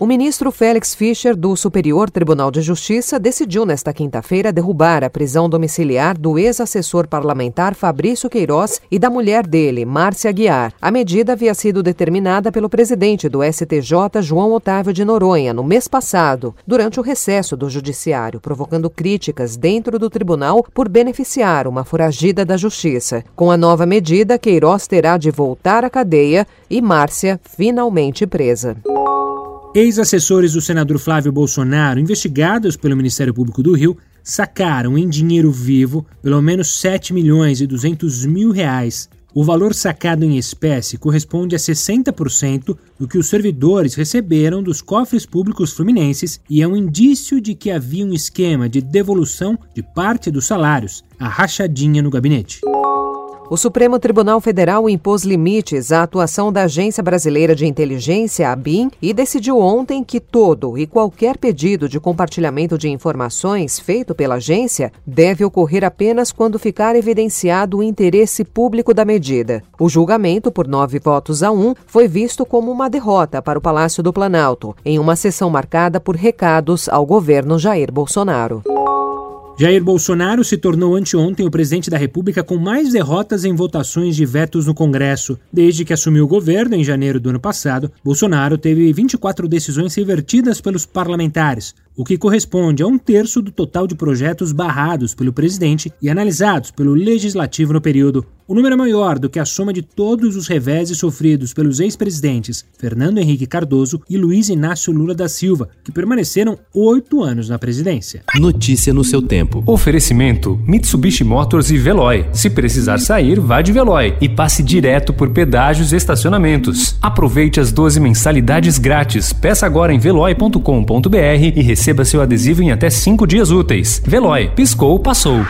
O ministro Félix Fischer, do Superior Tribunal de Justiça, decidiu nesta quinta-feira derrubar a prisão domiciliar do ex-assessor parlamentar Fabrício Queiroz e da mulher dele, Márcia Guiar. A medida havia sido determinada pelo presidente do STJ, João Otávio de Noronha, no mês passado, durante o recesso do Judiciário, provocando críticas dentro do tribunal por beneficiar uma foragida da Justiça. Com a nova medida, Queiroz terá de voltar à cadeia e Márcia finalmente presa. Ex-assessores do senador Flávio Bolsonaro, investigados pelo Ministério Público do Rio, sacaram em dinheiro vivo pelo menos 7 milhões e 200 mil reais. O valor sacado em espécie corresponde a 60% do que os servidores receberam dos cofres públicos fluminenses e é um indício de que havia um esquema de devolução de parte dos salários, a rachadinha no gabinete. O Supremo Tribunal Federal impôs limites à atuação da Agência Brasileira de Inteligência, a BIM, e decidiu ontem que todo e qualquer pedido de compartilhamento de informações feito pela agência deve ocorrer apenas quando ficar evidenciado o interesse público da medida. O julgamento, por nove votos a um, foi visto como uma derrota para o Palácio do Planalto, em uma sessão marcada por recados ao governo Jair Bolsonaro. Jair Bolsonaro se tornou anteontem o presidente da República com mais derrotas em votações de vetos no Congresso. Desde que assumiu o governo em janeiro do ano passado, Bolsonaro teve 24 decisões revertidas pelos parlamentares, o que corresponde a um terço do total de projetos barrados pelo presidente e analisados pelo legislativo no período. O número é maior do que a soma de todos os reveses sofridos pelos ex-presidentes Fernando Henrique Cardoso e Luiz Inácio Lula da Silva, que permaneceram oito anos na presidência. Notícia no seu tempo. Oferecimento: Mitsubishi Motors e Veloy. Se precisar sair, vá de Veloy e passe direto por pedágios e estacionamentos. Aproveite as 12 mensalidades grátis. Peça agora em veloy.com.br e receba seu adesivo em até 5 dias úteis. Veloy, piscou, passou.